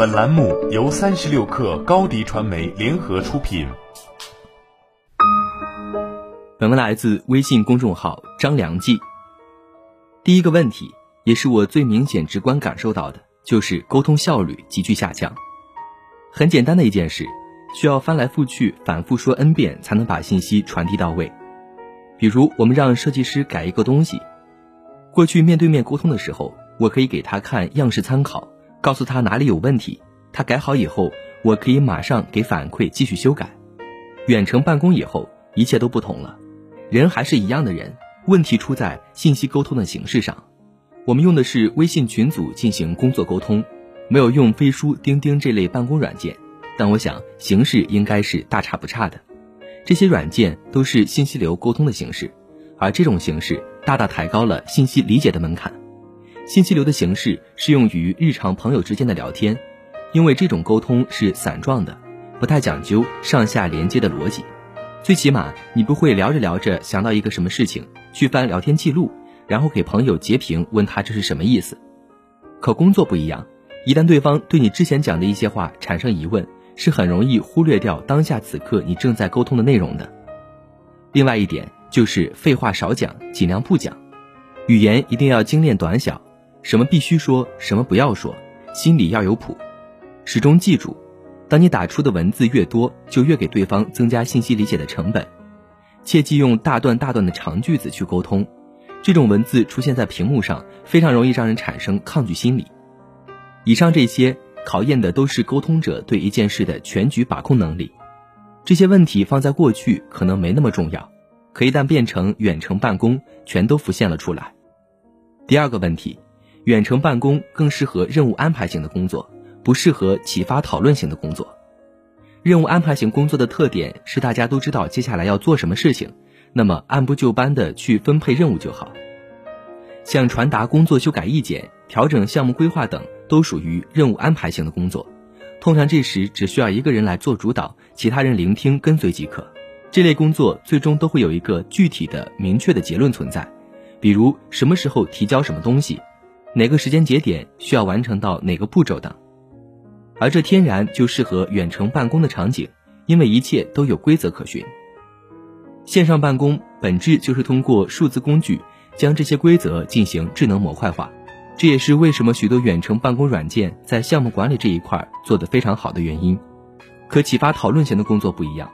本栏目由三十六氪高低传媒联合出品。本文来自微信公众号张良记。第一个问题，也是我最明显直观感受到的，就是沟通效率急剧下降。很简单的一件事，需要翻来覆去、反复说 n 遍才能把信息传递到位。比如，我们让设计师改一个东西，过去面对面沟通的时候，我可以给他看样式参考，告诉他哪里有问题，他改好以后，我可以马上给反馈继续修改。远程办公以后，一切都不同了。人还是一样的人，问题出在信息沟通的形式上。我们用的是微信群组进行工作沟通，没有用飞书、钉钉这类办公软件。但我想形式应该是大差不差的。这些软件都是信息流沟通的形式，而这种形式大大抬高了信息理解的门槛。信息流的形式适用于日常朋友之间的聊天，因为这种沟通是散状的，不太讲究上下连接的逻辑。最起码你不会聊着聊着想到一个什么事情，去翻聊天记录，然后给朋友截屏问他这是什么意思。可工作不一样，一旦对方对你之前讲的一些话产生疑问，是很容易忽略掉当下此刻你正在沟通的内容的。另外一点就是废话少讲，尽量不讲，语言一定要精炼短小，什么必须说，什么不要说，心里要有谱，始终记住。当你打出的文字越多，就越给对方增加信息理解的成本。切忌用大段大段的长句子去沟通，这种文字出现在屏幕上，非常容易让人产生抗拒心理。以上这些考验的都是沟通者对一件事的全局把控能力。这些问题放在过去可能没那么重要，可一旦变成远程办公，全都浮现了出来。第二个问题，远程办公更适合任务安排型的工作。不适合启发讨论型的工作。任务安排型工作的特点是大家都知道接下来要做什么事情，那么按部就班的去分配任务就好。像传达工作修改意见、调整项目规划等，都属于任务安排型的工作。通常这时只需要一个人来做主导，其他人聆听跟随即可。这类工作最终都会有一个具体的、明确的结论存在，比如什么时候提交什么东西，哪个时间节点需要完成到哪个步骤等。而这天然就适合远程办公的场景，因为一切都有规则可循。线上办公本质就是通过数字工具将这些规则进行智能模块化，这也是为什么许多远程办公软件在项目管理这一块做得非常好的原因。可启发讨论型的工作不一样，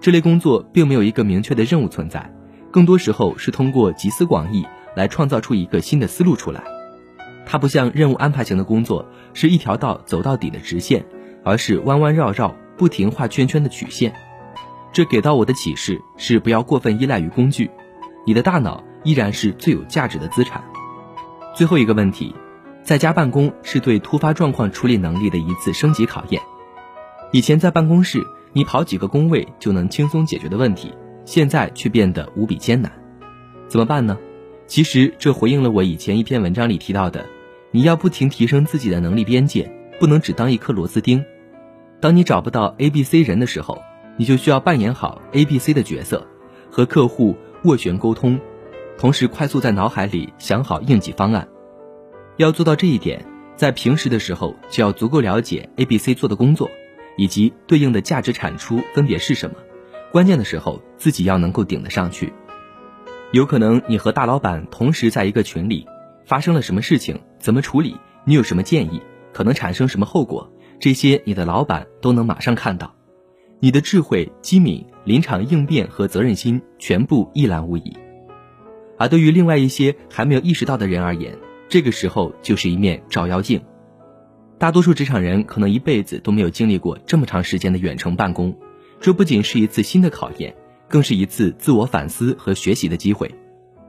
这类工作并没有一个明确的任务存在，更多时候是通过集思广益来创造出一个新的思路出来。它不像任务安排型的工作是一条道走到底的直线，而是弯弯绕绕、不停画圈圈的曲线。这给到我的启示是不要过分依赖于工具，你的大脑依然是最有价值的资产。最后一个问题，在家办公是对突发状况处理能力的一次升级考验。以前在办公室你跑几个工位就能轻松解决的问题，现在却变得无比艰难，怎么办呢？其实这回应了我以前一篇文章里提到的，你要不停提升自己的能力边界，不能只当一颗螺丝钉。当你找不到 A、B、C 人的时候，你就需要扮演好 A、B、C 的角色，和客户斡旋沟通，同时快速在脑海里想好应急方案。要做到这一点，在平时的时候就要足够了解 A、B、C 做的工作，以及对应的价值产出分别是什么。关键的时候自己要能够顶得上去。有可能你和大老板同时在一个群里，发生了什么事情，怎么处理？你有什么建议？可能产生什么后果？这些你的老板都能马上看到，你的智慧、机敏、临场应变和责任心全部一览无遗。而对于另外一些还没有意识到的人而言，这个时候就是一面照妖镜。大多数职场人可能一辈子都没有经历过这么长时间的远程办公，这不仅是一次新的考验。更是一次自我反思和学习的机会。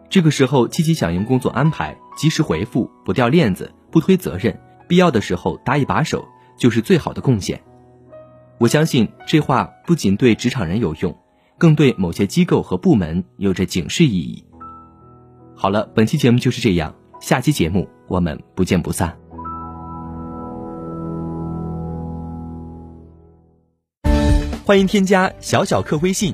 这个时候积极响应工作安排，及时回复，不掉链子，不推责任，必要的时候搭一把手，就是最好的贡献。我相信这话不仅对职场人有用，更对某些机构和部门有着警示意义。好了，本期节目就是这样，下期节目我们不见不散。欢迎添加小小客微信。